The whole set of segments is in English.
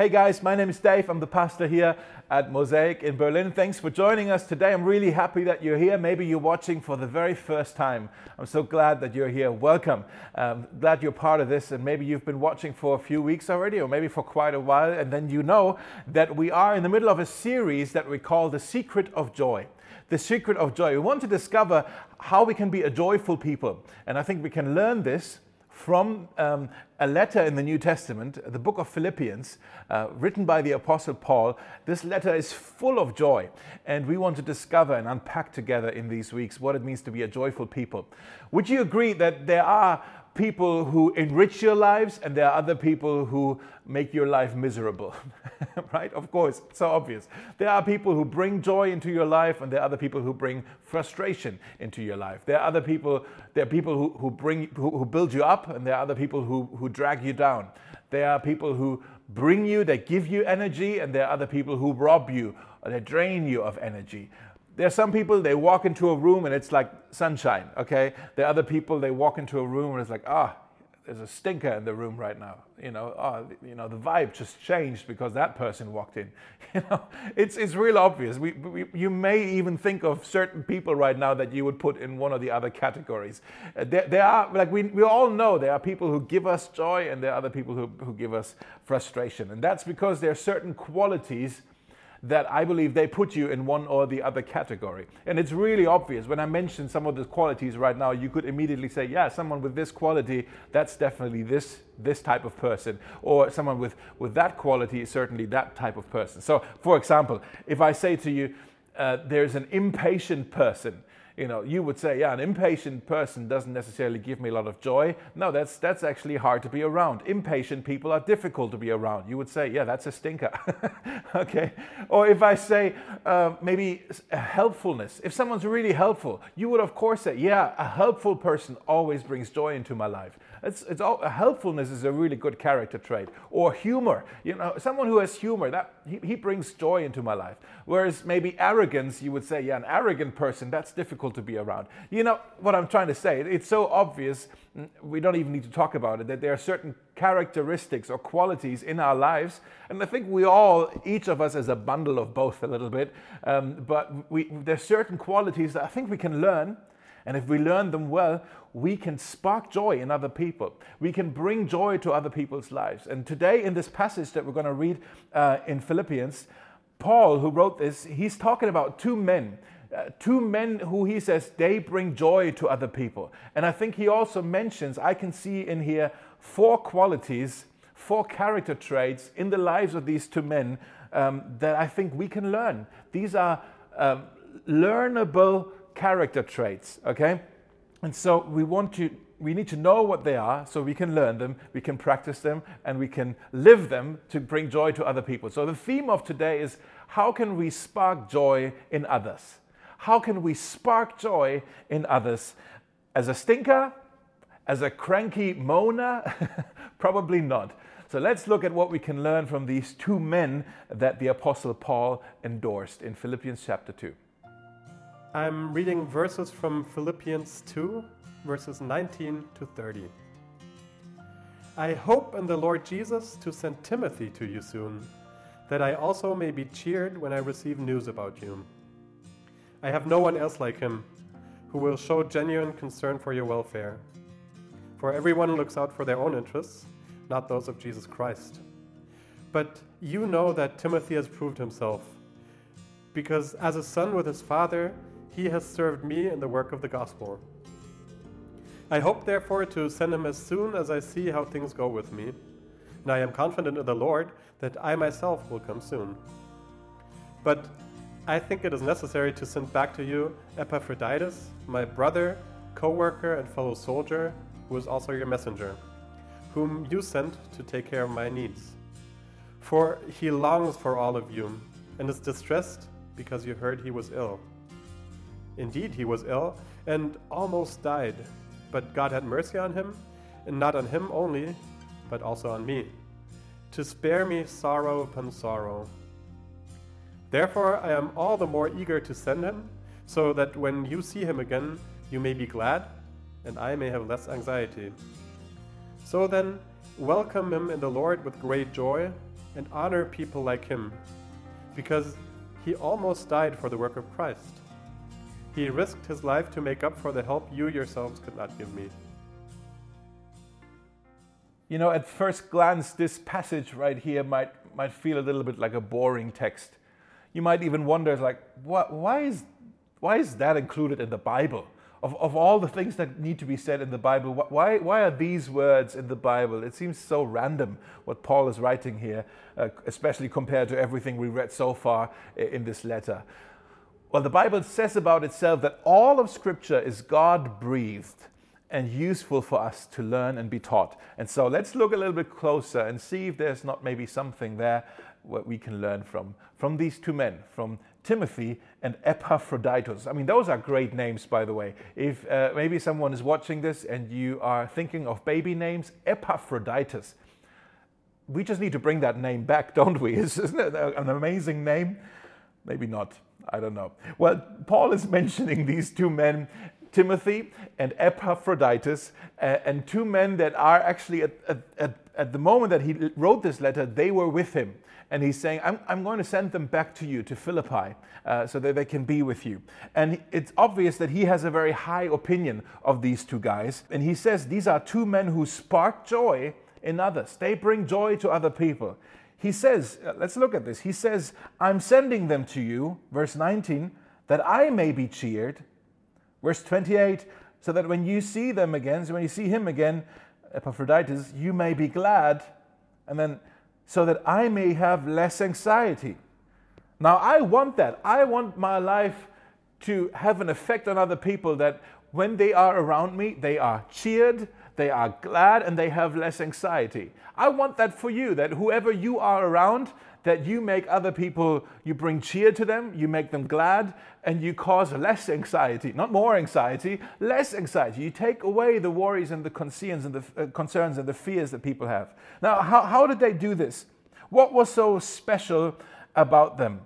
Hey guys, my name is Dave. I'm the pastor here at Mosaic in Berlin. Thanks for joining us today. I'm really happy that you're here. Maybe you're watching for the very first time. I'm so glad that you're here. Welcome. Um, glad you're part of this. And maybe you've been watching for a few weeks already, or maybe for quite a while. And then you know that we are in the middle of a series that we call The Secret of Joy the secret of joy. We want to discover how we can be a joyful people. And I think we can learn this from um, a letter in the New Testament, the book of Philippians, uh, written by the Apostle Paul. This letter is full of joy, and we want to discover and unpack together in these weeks what it means to be a joyful people. Would you agree that there are people who enrich your lives and there are other people who make your life miserable right? Of course so obvious. There are people who bring joy into your life and there are other people who bring frustration into your life. There are other people there are people who, who bring who, who build you up and there are other people who, who drag you down. There are people who bring you they give you energy and there are other people who rob you or they drain you of energy there are some people, they walk into a room and it's like sunshine, okay? There are other people, they walk into a room and it's like, ah, there's a stinker in the room right now. You know, oh, you know, the vibe just changed because that person walked in. You know, it's, it's real obvious. We, we, you may even think of certain people right now that you would put in one of the other categories. Uh, there, there are, like we, we all know, there are people who give us joy and there are other people who, who give us frustration. And that's because there are certain qualities that I believe they put you in one or the other category. And it's really obvious. When I mention some of the qualities right now, you could immediately say, yeah, someone with this quality, that's definitely this, this type of person. Or someone with, with that quality is certainly that type of person. So, for example, if I say to you, uh, there's an impatient person, you know, you would say, yeah, an impatient person doesn't necessarily give me a lot of joy. No, that's that's actually hard to be around. Impatient people are difficult to be around. You would say, yeah, that's a stinker. okay. Or if I say uh, maybe helpfulness, if someone's really helpful, you would of course say, yeah, a helpful person always brings joy into my life. It's, it's all, helpfulness is a really good character trait. Or humor, you know, someone who has humor, that he, he brings joy into my life. Whereas maybe arrogance, you would say, yeah, an arrogant person, that's difficult to be around. You know what I'm trying to say? It's so obvious, mm, we don't even need to talk about it, that there are certain characteristics or qualities in our lives. And I think we all, each of us, is a bundle of both a little bit. Um, but we, there's certain qualities that I think we can learn and if we learn them well, we can spark joy in other people. We can bring joy to other people's lives. And today, in this passage that we're going to read uh, in Philippians, Paul, who wrote this, he's talking about two men. Uh, two men who he says they bring joy to other people. And I think he also mentions, I can see in here four qualities, four character traits in the lives of these two men um, that I think we can learn. These are um, learnable character traits, okay? And so we want to we need to know what they are so we can learn them, we can practice them, and we can live them to bring joy to other people. So the theme of today is how can we spark joy in others? How can we spark joy in others? As a stinker? As a cranky moaner? Probably not. So let's look at what we can learn from these two men that the Apostle Paul endorsed in Philippians chapter 2. I'm reading verses from Philippians 2, verses 19 to 30. I hope in the Lord Jesus to send Timothy to you soon, that I also may be cheered when I receive news about you. I have no one else like him who will show genuine concern for your welfare. For everyone looks out for their own interests, not those of Jesus Christ. But you know that Timothy has proved himself, because as a son with his father, he has served me in the work of the gospel. I hope, therefore, to send him as soon as I see how things go with me, and I am confident in the Lord that I myself will come soon. But I think it is necessary to send back to you Epaphroditus, my brother, co worker, and fellow soldier, who is also your messenger, whom you sent to take care of my needs. For he longs for all of you, and is distressed because you heard he was ill. Indeed, he was ill and almost died, but God had mercy on him, and not on him only, but also on me, to spare me sorrow upon sorrow. Therefore, I am all the more eager to send him, so that when you see him again, you may be glad, and I may have less anxiety. So then, welcome him in the Lord with great joy and honor people like him, because he almost died for the work of Christ. He risked his life to make up for the help you yourselves could not give me. You know, at first glance, this passage right here might, might feel a little bit like a boring text. You might even wonder, like, what, why, is, why is that included in the Bible? Of, of all the things that need to be said in the Bible, why, why are these words in the Bible? It seems so random what Paul is writing here, uh, especially compared to everything we read so far in this letter. Well, the Bible says about itself that all of Scripture is God breathed and useful for us to learn and be taught. And so let's look a little bit closer and see if there's not maybe something there what we can learn from from these two men, from Timothy and Epaphroditus. I mean, those are great names, by the way. If uh, maybe someone is watching this and you are thinking of baby names, Epaphroditus. We just need to bring that name back, don't we? Isn't it an amazing name? Maybe not. I don't know. Well, Paul is mentioning these two men, Timothy and Epaphroditus, uh, and two men that are actually at, at, at, the moment that he wrote this letter, they were with him. And he's saying, I'm, I'm going to send them back to you, to Philippi, uh, so that they can be with you. And it's obvious that he has a very high opinion of these two guys. And he says, These are two men who spark joy in others, they bring joy to other people he says, uh, let's look at this. He says, I'm sending them to you, verse 19, that I may be cheered. Verse 28, so that when you see them again, so when you see him again, Epaphroditus, you may be glad. And then, so that I may have less anxiety. Now, I want that. I want my life to have an effect on other people that when they are around me, they are cheered, they are glad and they have less anxiety. I want that for you, that whoever you are around, that you make other people, you bring cheer to them, you make them glad, and you cause less anxiety, not more anxiety, less anxiety. You take away the worries and the concerns and the uh, concerns and the fears that people have. Now, how, how did they do this? What was so special about them?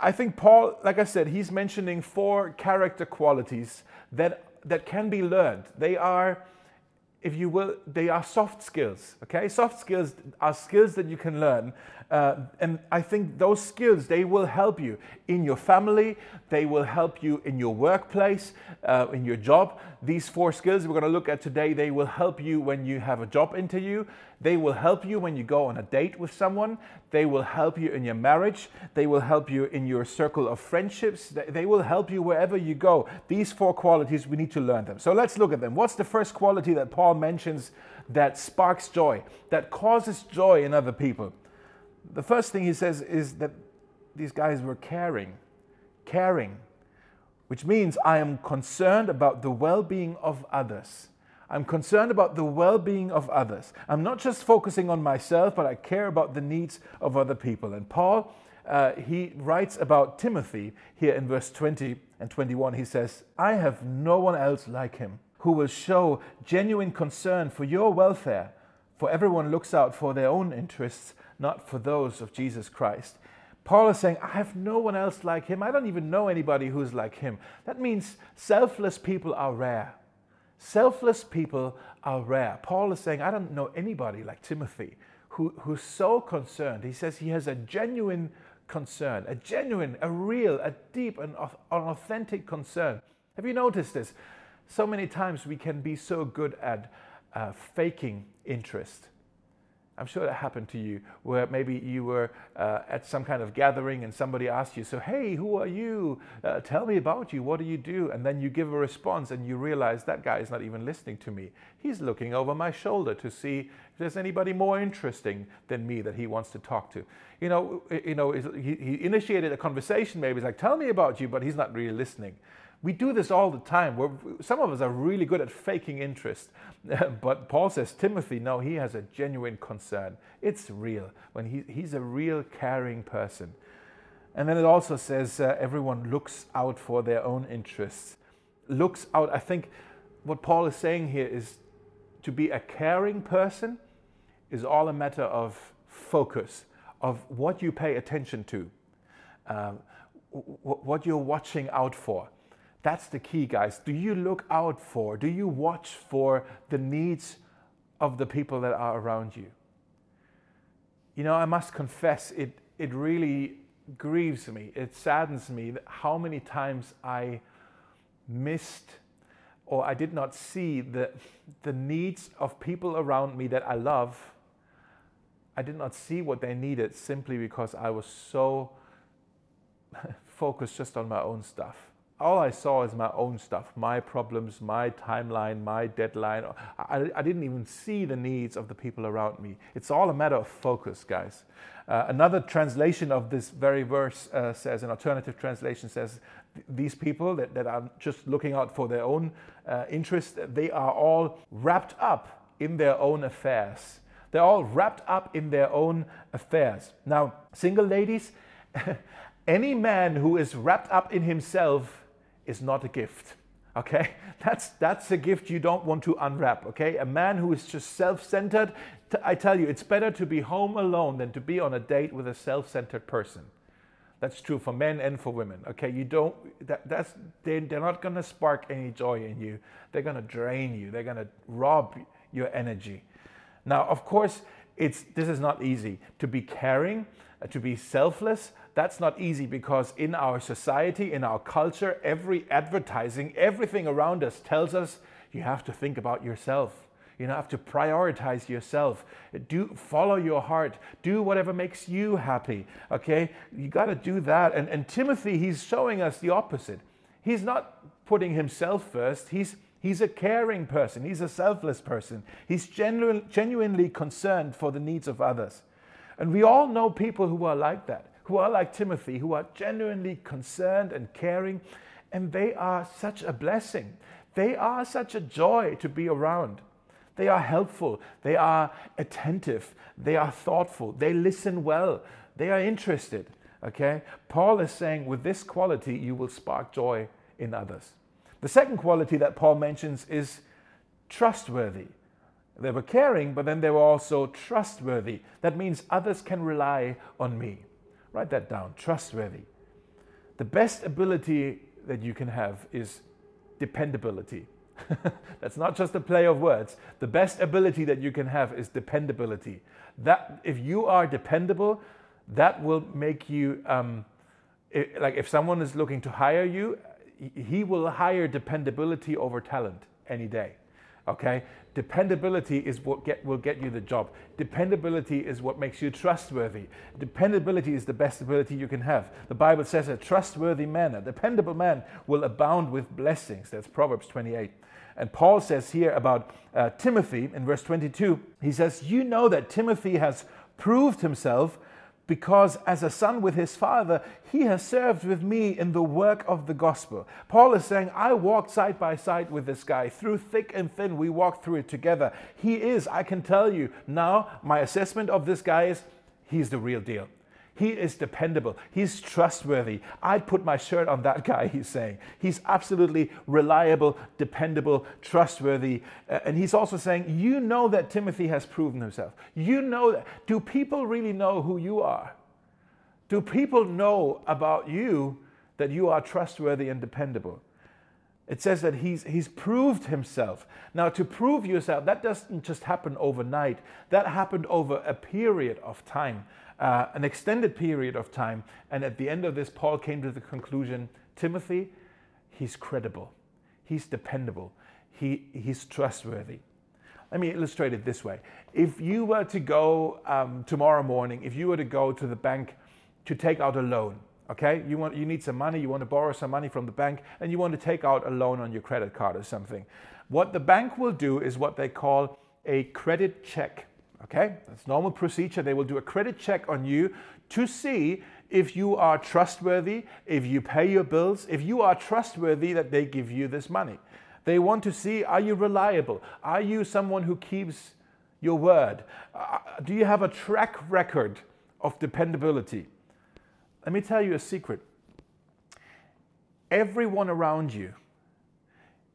I think Paul, like I said, he's mentioning four character qualities that, that can be learned. They are if you will, they are soft skills. Okay, soft skills are skills that you can learn, uh, and I think those skills they will help you in your family. They will help you in your workplace, uh, in your job. These four skills we're going to look at today. They will help you when you have a job interview. They will help you when you go on a date with someone. They will help you in your marriage. They will help you in your circle of friendships. They will help you wherever you go. These four qualities, we need to learn them. So let's look at them. What's the first quality that Paul mentions that sparks joy, that causes joy in other people? The first thing he says is that these guys were caring. Caring, which means I am concerned about the well being of others. I'm concerned about the well being of others. I'm not just focusing on myself, but I care about the needs of other people. And Paul, uh, he writes about Timothy here in verse 20 and 21. He says, I have no one else like him who will show genuine concern for your welfare, for everyone looks out for their own interests, not for those of Jesus Christ. Paul is saying, I have no one else like him. I don't even know anybody who's like him. That means selfless people are rare. Selfless people are rare. Paul is saying, I don't know anybody like Timothy who, who's so concerned. He says he has a genuine concern, a genuine, a real, a deep, and an authentic concern. Have you noticed this? So many times we can be so good at uh, faking interest. I'm sure that happened to you, where maybe you were uh, at some kind of gathering and somebody asked you, So, hey, who are you? Uh, tell me about you. What do you do? And then you give a response and you realize that guy is not even listening to me. He's looking over my shoulder to see if there's anybody more interesting than me that he wants to talk to. You know, you know he, he initiated a conversation, maybe he's like, Tell me about you, but he's not really listening. We do this all the time. We're, some of us are really good at faking interest. but Paul says, Timothy, no, he has a genuine concern. It's real. When he, he's a real caring person. And then it also says, uh, everyone looks out for their own interests. Looks out. I think what Paul is saying here is to be a caring person is all a matter of focus, of what you pay attention to, um, what you're watching out for. That's the key, guys. Do you look out for, do you watch for the needs of the people that are around you. You know, I must confess, it, it really grieves me, it saddens me how many times I missed or I did not see the, the needs of people around me that I love. I did not see what they needed simply because I was so focused just on my own stuff all I saw is my own stuff, my problems, my timeline, my deadline. I, I, didn't even see the needs of the people around me. It's all a matter of focus, guys. Uh, another translation of this very verse uh, says, an alternative translation says, these people that, that are just looking out for their own uh, interest, they are all wrapped up in their own affairs. They're all wrapped up in their own affairs. Now, single ladies, any man who is wrapped up in himself is not a gift. Okay? That's that's a gift you don't want to unwrap, okay? A man who is just self-centered, I tell you, it's better to be home alone than to be on a date with a self-centered person. That's true for men and for women. Okay, you don't. That, that's they, they're not going to spark any joy in you. They're going to drain you. They're going to rob your energy. Now, of course, it's this is not easy to be caring, uh, to be selfless, that's not easy because in our society, in our culture, every advertising, everything around us tells us you have to think about yourself. You have to prioritize yourself. Do follow your heart. Do whatever makes you happy. Okay? You got to do that. And, and Timothy, he's showing us the opposite. He's not putting himself first. He's He's a caring person. He's a selfless person. He's genu- genuinely concerned for the needs of others. And we all know people who are like that who are like Timothy, who are genuinely concerned and caring, and they are such a blessing. They are such a joy to be around. They are helpful, they are attentive, they are thoughtful, they listen well, they are interested. Okay? Paul is saying with this quality, you will spark joy in others. The second quality that Paul mentions is trustworthy. They were caring, but then they were also trustworthy. That means others can rely on me. Write that down trustworthy. The best ability that you can have is dependability. That's not just a play of words. The best ability that you can have is dependability. That if you are dependable, that will make you um, it, like if someone is looking to hire you, he will hire dependability over talent any day. Okay, dependability is what get, will get you the job. Dependability is what makes you trustworthy. Dependability is the best ability you can have. The Bible says a trustworthy man, a dependable man, will abound with blessings. That's Proverbs 28. And Paul says here about uh, Timothy in verse 22, he says, You know that Timothy has proved himself because as a son with his father, he has served with me in the work of the gospel. Paul is saying, I walked side by side with this guy through thick and thin. We walked through it together. He is, I can tell you now, my assessment of this guy is he's the real deal. He is dependable. He's trustworthy. I'd put my shirt on that guy, he's saying. He's absolutely reliable, dependable, trustworthy. Uh, and he's also saying, You know that Timothy has proven himself. You know that. Do people really know who you are? Do people know about you that you are trustworthy and dependable? It says that he's, he's proved himself. Now, to prove yourself, that doesn't just happen overnight, that happened over a period of time uh, an extended period of time. And at the end of this, Paul came to the conclusion Timothy, he's credible, he's dependable, he, he's trustworthy. Let me illustrate it this way. If you were to go um, tomorrow morning, if you were to go to the bank to take out a loan, okay, you, want, you need some money, you want to borrow some money from the bank, and you want to take out a loan on your credit card or something. What the bank will do is what they call a credit check. Okay, that's normal procedure. They will do a credit check on you to see if you are trustworthy, if you pay your bills, if you are trustworthy that they give you this money. They want to see are you reliable? Are you someone who keeps your word? Uh, do you have a track record of dependability? Let me tell you a secret. Everyone around you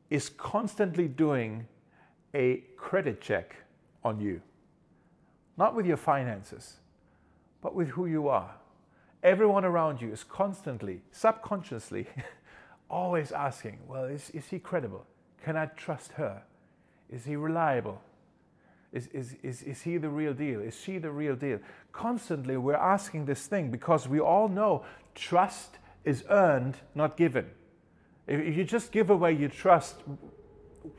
is constantly doing a credit check on you not with your finances, but with who you are. Everyone around you is constantly, subconsciously, always asking, well, is, is he credible? Can I trust her? Is he reliable? Is, is, is, is he the real deal? Is she the real deal? Constantly, we're asking this thing because we all know trust is earned, not given. If, if you just give away your trust,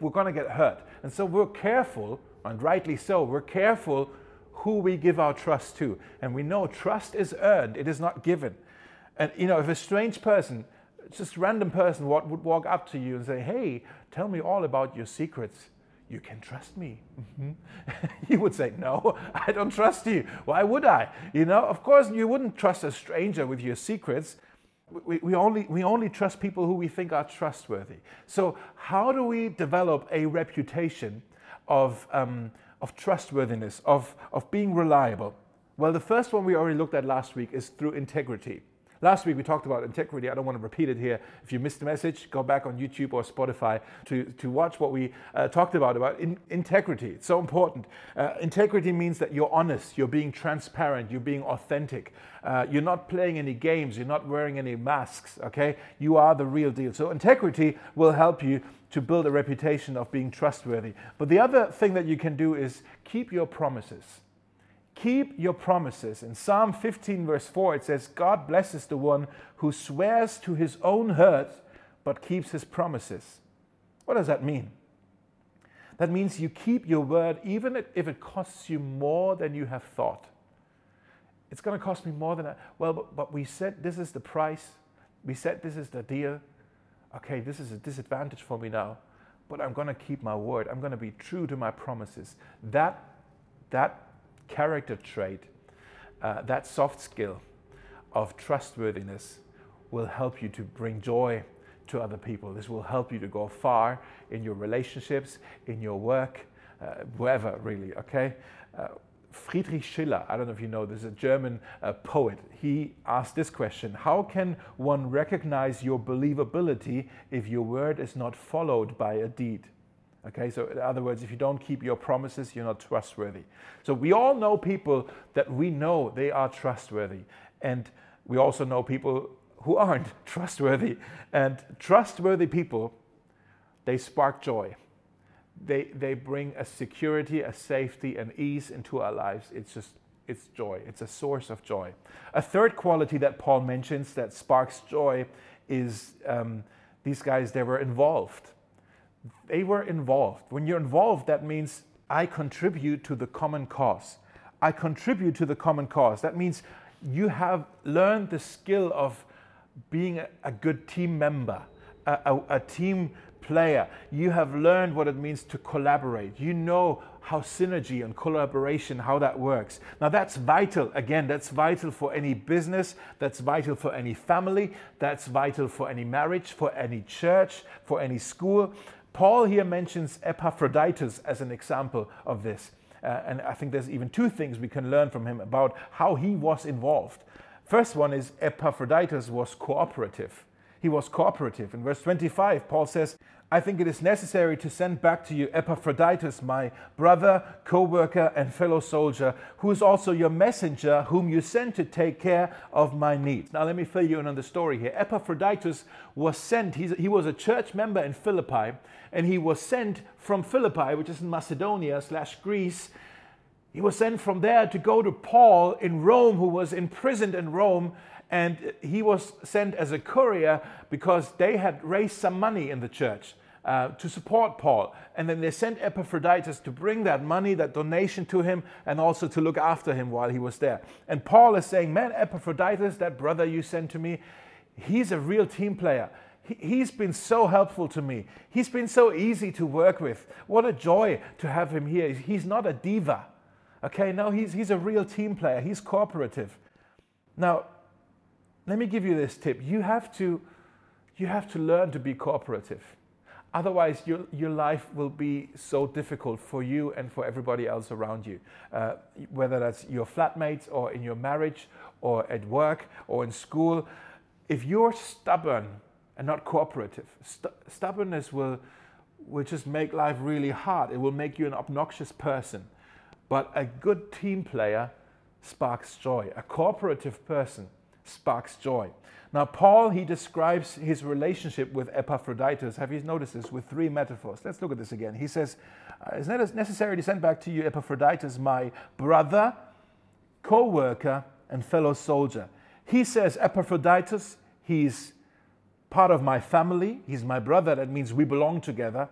we're going to get hurt. And so we're careful, and rightly so, we're careful who we give our trust to. And we know trust is earned, it is not given. And you know, if a strange person, just random person what would walk up to you and say, Hey, tell me all about your secrets you can trust me. Mm-hmm. you would say, No, I don't trust you. Why would I? You know, of course, you wouldn't trust a stranger with your secrets. We, we, only, we only trust people who we think are trustworthy. So, how do we develop a reputation of, um, of trustworthiness, of, of being reliable? Well, the first one we already looked at last week is through integrity. Last week we talked about integrity. I don't want to repeat it here. If you missed the message, go back on YouTube or Spotify to, to watch what we uh, talked about about in, integrity. It's so important. Uh, integrity means that you're honest, you're being transparent, you're being authentic. Uh, you're not playing any games, you're not wearing any masks, okay? You are the real deal. So integrity will help you to build a reputation of being trustworthy. But the other thing that you can do is keep your promises. Keep your promises. In Psalm 15, verse 4, it says, God blesses the one who swears to his own hurt but keeps his promises. What does that mean? That means you keep your word even if it costs you more than you have thought. It's going to cost me more than that. Well, but, but we said this is the price. We said this is the deal. Okay, this is a disadvantage for me now, but I'm going to keep my word. I'm going to be true to my promises. That, that character trait, uh, that soft skill of trustworthiness will help you to bring joy to other people. This will help you to go far in your relationships, in your work, uh, wherever really, okay? Uh, Friedrich Schiller, I don't know if you know, this is a German uh, poet. He asked this question How can one recognize your believability if your word is not followed by a deed? Okay, so in other words, if you don't keep your promises, you're not trustworthy. So we all know people that we know they are trustworthy. And we also know people who aren't trustworthy. And trustworthy people, they spark joy. They, they bring a security, a safety, and ease into our lives. It's just, it's joy. It's a source of joy. A third quality that Paul mentions that sparks joy is um, these guys, they were involved they were involved. When you're involved, that means I contribute to the common cause. I contribute to the common cause. That means you have learned the skill of being a, a good team member, a, a, a team player. You have learned what it means to collaborate. You know how synergy and collaboration, how that works. Now that's vital. Again, that's vital for any business, that's vital for any family, that's vital for any marriage, for any church, for any school. Paul here mentions Epaphroditus as an example of this. Uh, and I think there's even two things we can learn from him about how he was involved. First one is Epaphroditus was cooperative. He was cooperative. In verse 25, Paul says, I think it is necessary to send back to you Epaphroditus, my brother, co worker, and fellow soldier, who is also your messenger, whom you sent to take care of my needs. Now, let me fill you in on the story here. Epaphroditus was sent, he was a church member in Philippi, and he was sent from Philippi, which is in Macedonia slash Greece. He was sent from there to go to Paul in Rome, who was imprisoned in Rome and he was sent as a courier because they had raised some money in the church. Uh, to support Paul. And then they sent Epaphroditus to bring that money, that donation to him, and also to look after him while he was there. And Paul is saying, Man, Epaphroditus, that brother you sent to me, he's a real team player. He, has been so helpful to me. He's been so easy to work with. What a joy to have him here. He's not a diva. Okay, no, he's, he's a real team player. He's cooperative. Now, let me give you this tip. You have to, you have to learn to be cooperative. Otherwise, your, your life will be so difficult for you and for everybody else around you, uh, whether that's your flatmates or in your marriage or at work or in school. If you're stubborn and not cooperative, st- stubbornness will, will just make life really hard. It will make you an obnoxious person. But a good team player sparks joy. A cooperative person sparks joy. Now, Paul, he describes his relationship with Epaphroditus. Have you noticed this? With three metaphors. Let's look at this again. He says, uh, It's not necessary to send back to you Epaphroditus, my brother, co worker, and fellow soldier. He says, Epaphroditus, he's part of my family. He's my brother. That means we belong together.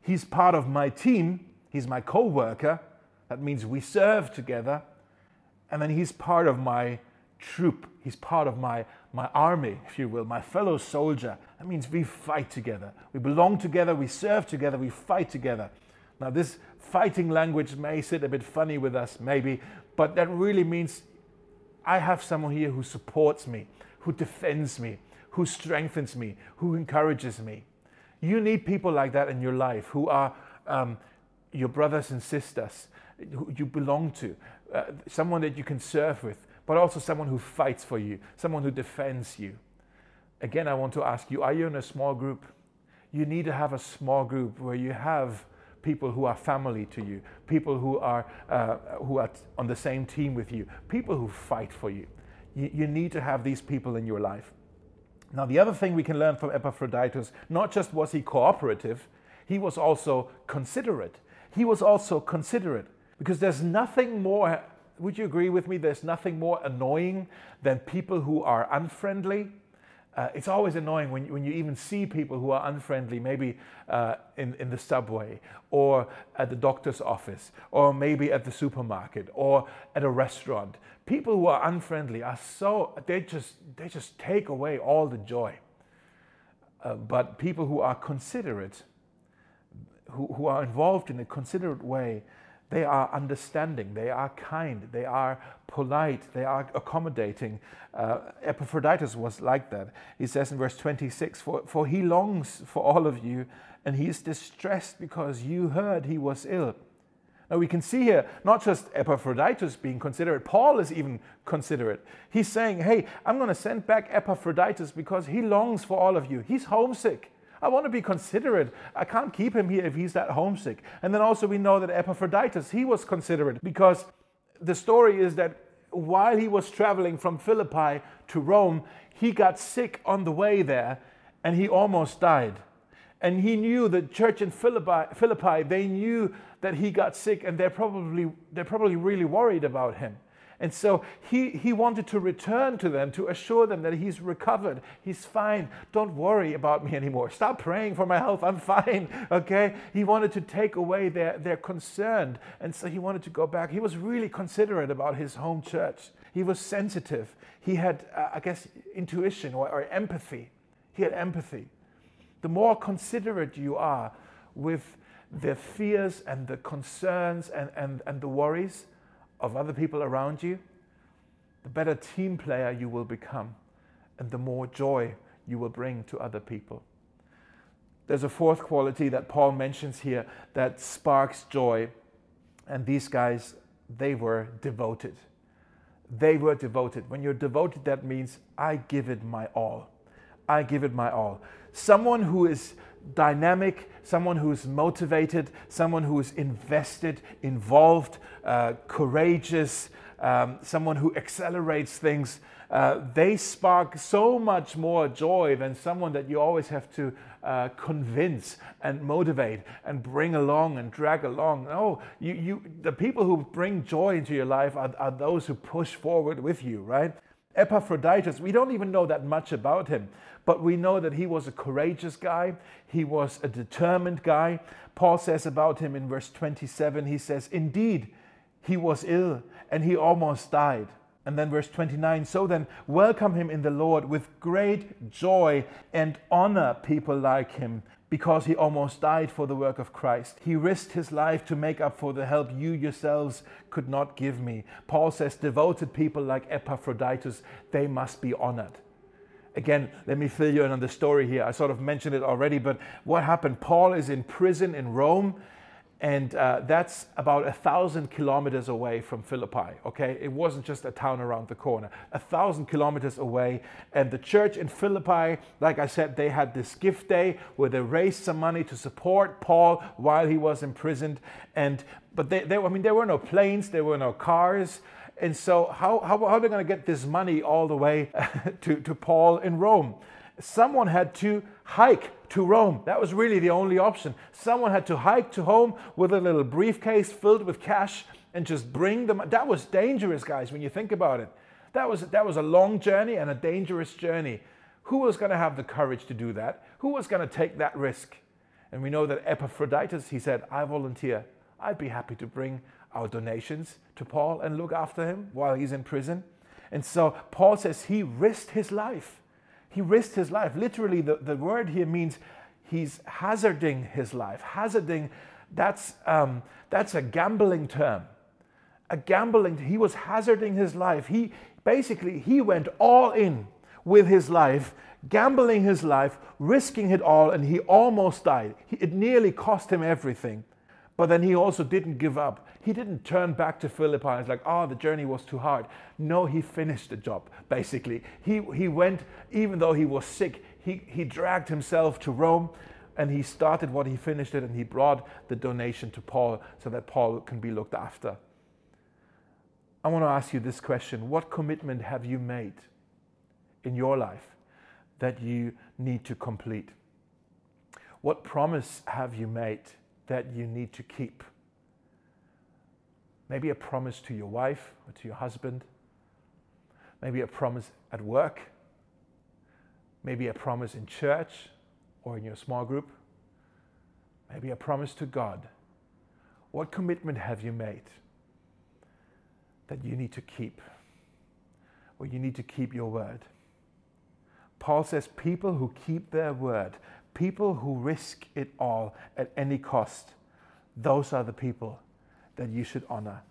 He's part of my team. He's my co worker. That means we serve together. And then he's part of my troop. He's part of my, my army, if you will, my fellow soldier. That means we fight together. We belong together, we serve together, we fight together. Now, this fighting language may sit a bit funny with us, maybe, but that really means I have someone here who supports me, who defends me, who strengthens me, who encourages me. You need people like that in your life who are um, your brothers and sisters, who you belong to, uh, someone that you can serve with, but also someone who fights for you, someone who defends you. Again, I want to ask you are you in a small group? You need to have a small group where you have people who are family to you, people who are, uh, who are on the same team with you, people who fight for you. you. You need to have these people in your life. Now, the other thing we can learn from Epaphroditus, not just was he cooperative, he was also considerate. He was also considerate because there's nothing more would you agree with me? There's nothing more annoying than people who are unfriendly. Uh, it's always annoying when, when you even see people who are unfriendly, maybe uh, in, in the subway or at the doctor's office or maybe at the supermarket or at a restaurant. People who are unfriendly are so, they just, they just take away all the joy. Uh, but people who are considerate, who, who are involved in a considerate way, they are understanding, they are kind, they are polite, they are accommodating. Uh, Epaphroditus was like that. He says in verse 26 for, for he longs for all of you, and he is distressed because you heard he was ill. Now we can see here not just Epaphroditus being considerate, Paul is even considerate. He's saying, Hey, I'm going to send back Epaphroditus because he longs for all of you. He's homesick. I want to be considerate. I can't keep him here if he's that homesick. And then also we know that Epaphroditus, he was considerate because the story is that while he was traveling from Philippi to Rome, he got sick on the way there and he almost died. And he knew the church in Philippi, Philippi they knew that he got sick and they're probably, they're probably really worried about him. And so he, he wanted to return to them to assure them that he's recovered. He's fine. Don't worry about me anymore. Stop praying for my health. I'm fine. Okay? He wanted to take away their, their concern. And so he wanted to go back. He was really considerate about his home church. He was sensitive. He had, uh, I guess, intuition or, or empathy. He had empathy. The more considerate you are with their fears and the concerns and, and, and the worries, of other people around you, the better team player you will become and the more joy you will bring to other people. There's a fourth quality that Paul mentions here that sparks joy, and these guys, they were devoted. They were devoted. When you're devoted, that means I give it my all. I give it my all. Someone who is dynamic, someone who's motivated, someone who's invested, involved, uh, courageous, um, someone who accelerates things, uh, they spark so much more joy than someone that you always have to uh, convince and motivate and bring along and drag along. No, you, you, the people who bring joy into your life are, are those who push forward with you, right? Epaphroditus, we don't even know that much about him, but we know that he was a courageous guy, he was a determined guy. Paul says about him in verse 27, he says, Indeed, he was ill and he almost died. And then verse 29 So then, welcome him in the Lord with great joy and honor people like him because he almost died for the work of Christ. He risked his life to make up for the help you yourselves could not give me. Paul says, devoted people like Epaphroditus, they must be honored. Again, let me fill you in on the story here. I sort of mentioned it already, but what happened? Paul is in prison in Rome and uh, that's about a thousand kilometers away from Philippi. Okay, it wasn't just a town around the corner, a thousand kilometers away. And the church in Philippi, like I said, they had this gift day where they raised some money to support Paul while he was imprisoned. And but they, they I mean, there were no planes, there were no cars. And so, how, how, how are they going to get this money all the way to, to Paul in Rome? Someone had to hike to Rome. That was really the only option. Someone had to hike to Rome with a little briefcase filled with cash and just bring them. That was dangerous, guys, when you think about it. That was, that was a long journey and a dangerous journey. Who was going to have the courage to do that? Who was going to take that risk? And we know that Epaphroditus, he said, I volunteer. I'd be happy to bring our donations to Paul and look after him while he's in prison. And so Paul says he risked his life. He risked his life. Literally, the, the word here means he's hazarding his life. Hazarding, that's, um, that's a gambling term. A gambling, he was hazarding his life. He basically, he went all in with his life, gambling his life, risking it all, and he almost died. It nearly cost him everything. But then he also didn't give up. He didn't turn back to Philippi and it's like, oh, the journey was too hard. No, he finished the job, basically. He, he went, even though he was sick, he, he dragged himself to Rome and he started what he finished it and he brought the donation to Paul so that Paul can be looked after. I want to ask you this question What commitment have you made in your life that you need to complete? What promise have you made that you need to keep? Maybe a promise to your wife or to your husband. Maybe a promise at work. Maybe a promise in church or in your small group. Maybe a promise to God. What commitment have you made that you need to keep? Or you need to keep your word? Paul says people who keep their word, people who risk it all at any cost, those are the people that you should honor.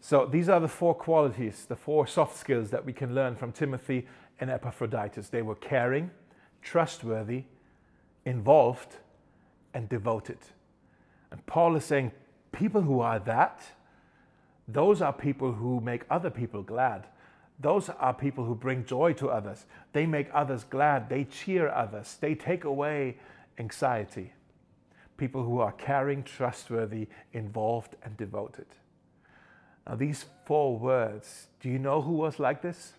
So these are the four qualities, the four soft skills that we can learn from Timothy and Epaphroditus. They were caring, trustworthy, involved, and devoted. And Paul is saying people who are that, those are people who make other people glad. Those are people who bring joy to others. They make others glad. They cheer others. They take away anxiety people who are caring, trustworthy, involved, and devoted. Now, these four words, do you know who was like this?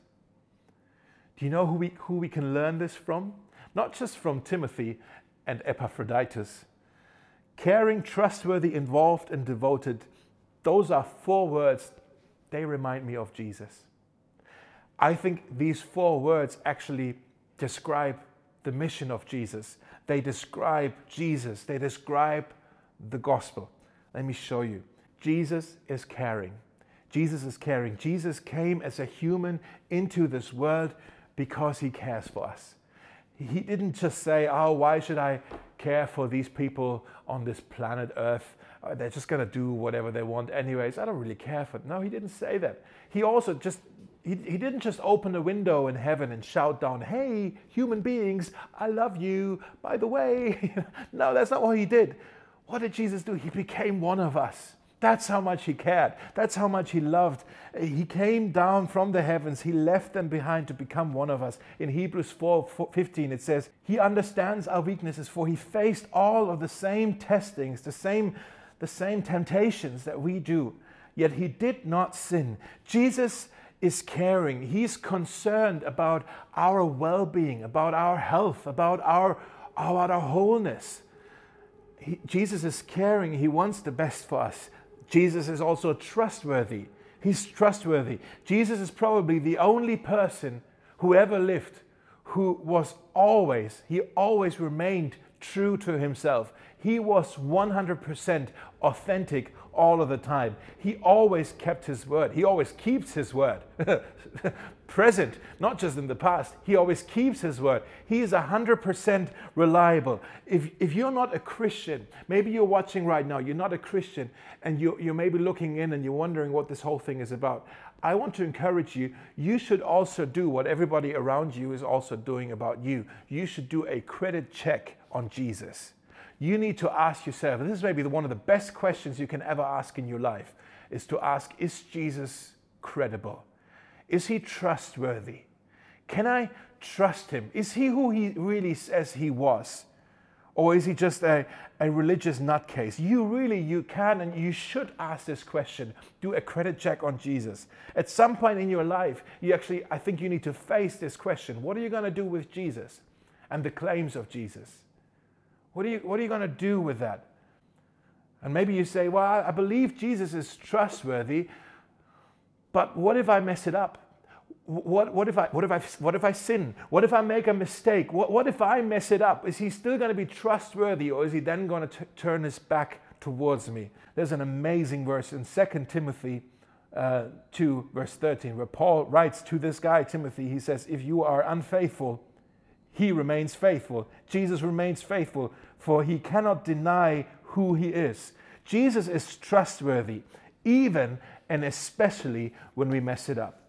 Do you know who we, who we can learn this from? Not just from Timothy and Epaphroditus. Caring, trustworthy, involved, and devoted, those are four words, they remind me of Jesus. I think these four words actually describe the mission of Jesus they describe Jesus, they describe the gospel. Let me show you. Jesus is caring. Jesus is caring. Jesus came as a human into this world because he cares for us. He didn't just say, Oh, why should I care for these people on this planet Earth? Uh, they're just going to do whatever they want, anyways. I don't really care for it. No, he didn't say that. He also just he, he didn't just open a window in heaven and shout down, Hey, human beings, I love you. By the way, no, that's not what he did. What did Jesus do? He became one of us. That's how much he cared. That's how much he loved. He came down from the heavens. He left them behind to become one of us. In Hebrews 4, 15, it says, He understands our weaknesses, for he faced all of the same testings, the same, the same temptations that we do. Yet he did not sin. Jesus is caring. He's concerned about our well being, about our health, about our, about our wholeness. He, Jesus is caring. He wants the best for us. Jesus is also trustworthy. He's trustworthy. Jesus is probably the only person who ever lived who was always, he always remained true to himself. He was 100% authentic all of the time. He always kept his word. He always keeps his word. Present, not just in the past. He always keeps his word. He is 100% reliable. If, if you're not a Christian, maybe you're watching right now, you're not a Christian, and you, you may be looking in and you're wondering what this whole thing is about. I want to encourage you, you should also do what everybody around you is also doing about you. You should do a credit check on Jesus you need to ask yourself, and this is maybe one of the best questions you can ever ask in your life, is to ask, is Jesus credible? Is he trustworthy? Can I trust him? Is he who he really says he was? Or is he just a, a religious nutcase? You really, you can and you should ask this question. Do a credit check on Jesus. At some point in your life, you actually, I think you need to face this question. What are you going to do with Jesus and the claims of Jesus? What are you, what are you going to do with that? And maybe you say, well, I believe Jesus is trustworthy, but what if I mess it up? what, what, if I, what, if I, what if I sin? What if I make a mistake? What, what if I mess it up? Is he still going to be trustworthy or is he then going to turn his back towards me? There's an amazing verse in 2 Timothy uh, 2, verse 13, where Paul writes to this guy, Timothy, he says, If you are unfaithful, he remains faithful. Jesus remains faithful, for he cannot deny who he is. Jesus is trustworthy, even and especially when we mess it up.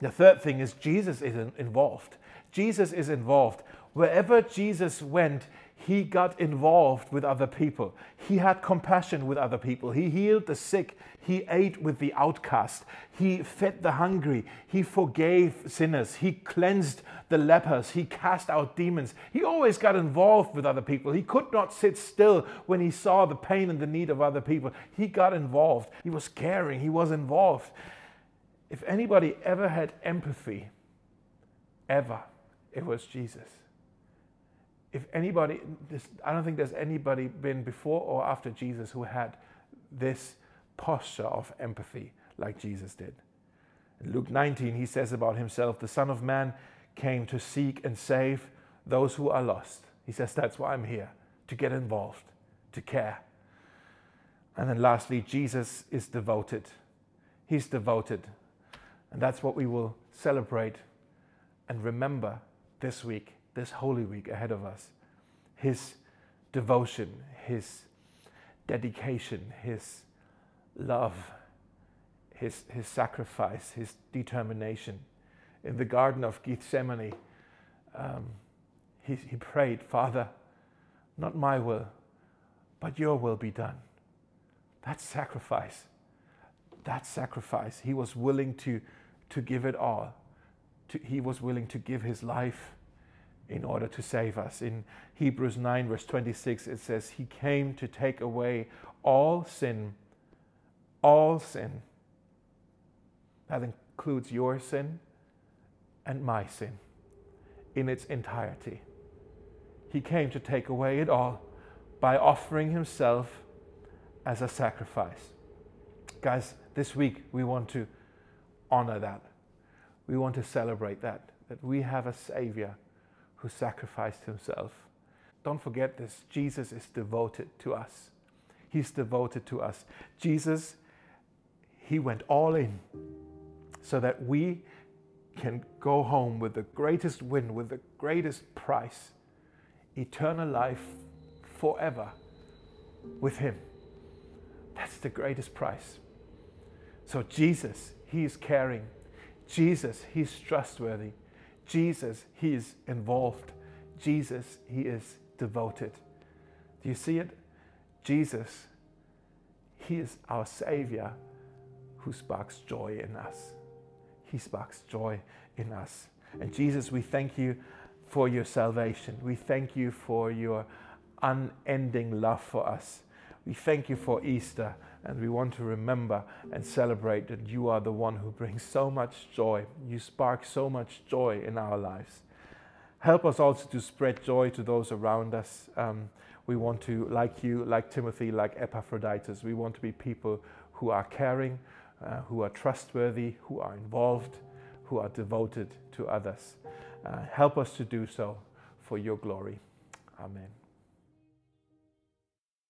The third thing is Jesus is involved. Jesus is involved. Wherever Jesus went, he got involved with other people. He had compassion with other people. He healed the sick. He ate with the outcast. He fed the hungry. He forgave sinners. He cleansed the lepers. He cast out demons. He always got involved with other people. He could not sit still when he saw the pain and the need of other people. He got involved. He was caring. He was involved if anybody ever had empathy, ever, it was Jesus. If anybody, this, I don't think there's anybody been before or after Jesus who had this posture of empathy like Jesus did. In Luke 19, he says about himself, The Son of Man came to seek and save those who are lost. He says, That's why I'm here, to get involved, to care. And then lastly, Jesus is devoted. He's devoted and that's what we will celebrate and remember this week, this Holy Week ahead of us. His devotion, his dedication, his love, his, his sacrifice, his determination. In the Garden of Gethsemane, um, he, he prayed, Father, not my will, but your will be done. That sacrifice. That sacrifice. He was willing to to give it all. To, he was willing to give his life in order to save us. In Hebrews 9, verse 26, it says, He came to take away all sin, all sin. That includes your sin and my sin in its entirety. He came to take away it all by offering Himself as a sacrifice. Guys, this week we want to honor that. We want to celebrate that, that we have a Savior who sacrificed himself. Don't forget this Jesus is devoted to us. He's devoted to us. Jesus, He went all in so that we can go home with the greatest win, with the greatest price eternal life forever with Him. That's the greatest price. So, Jesus, he is caring. Jesus, He's trustworthy. Jesus, He is involved. Jesus, He is devoted. Do you see it? Jesus, He is our Savior who sparks joy in us. He sparks joy in us. And Jesus, we thank you for your salvation. We thank you for your unending love for us. We thank you for Easter. And we want to remember and celebrate that you are the one who brings so much joy. You spark so much joy in our lives. Help us also to spread joy to those around us. Um, we want to, like you, like Timothy, like Epaphroditus, we want to be people who are caring, uh, who are trustworthy, who are involved, who are devoted to others. Uh, help us to do so for your glory. Amen.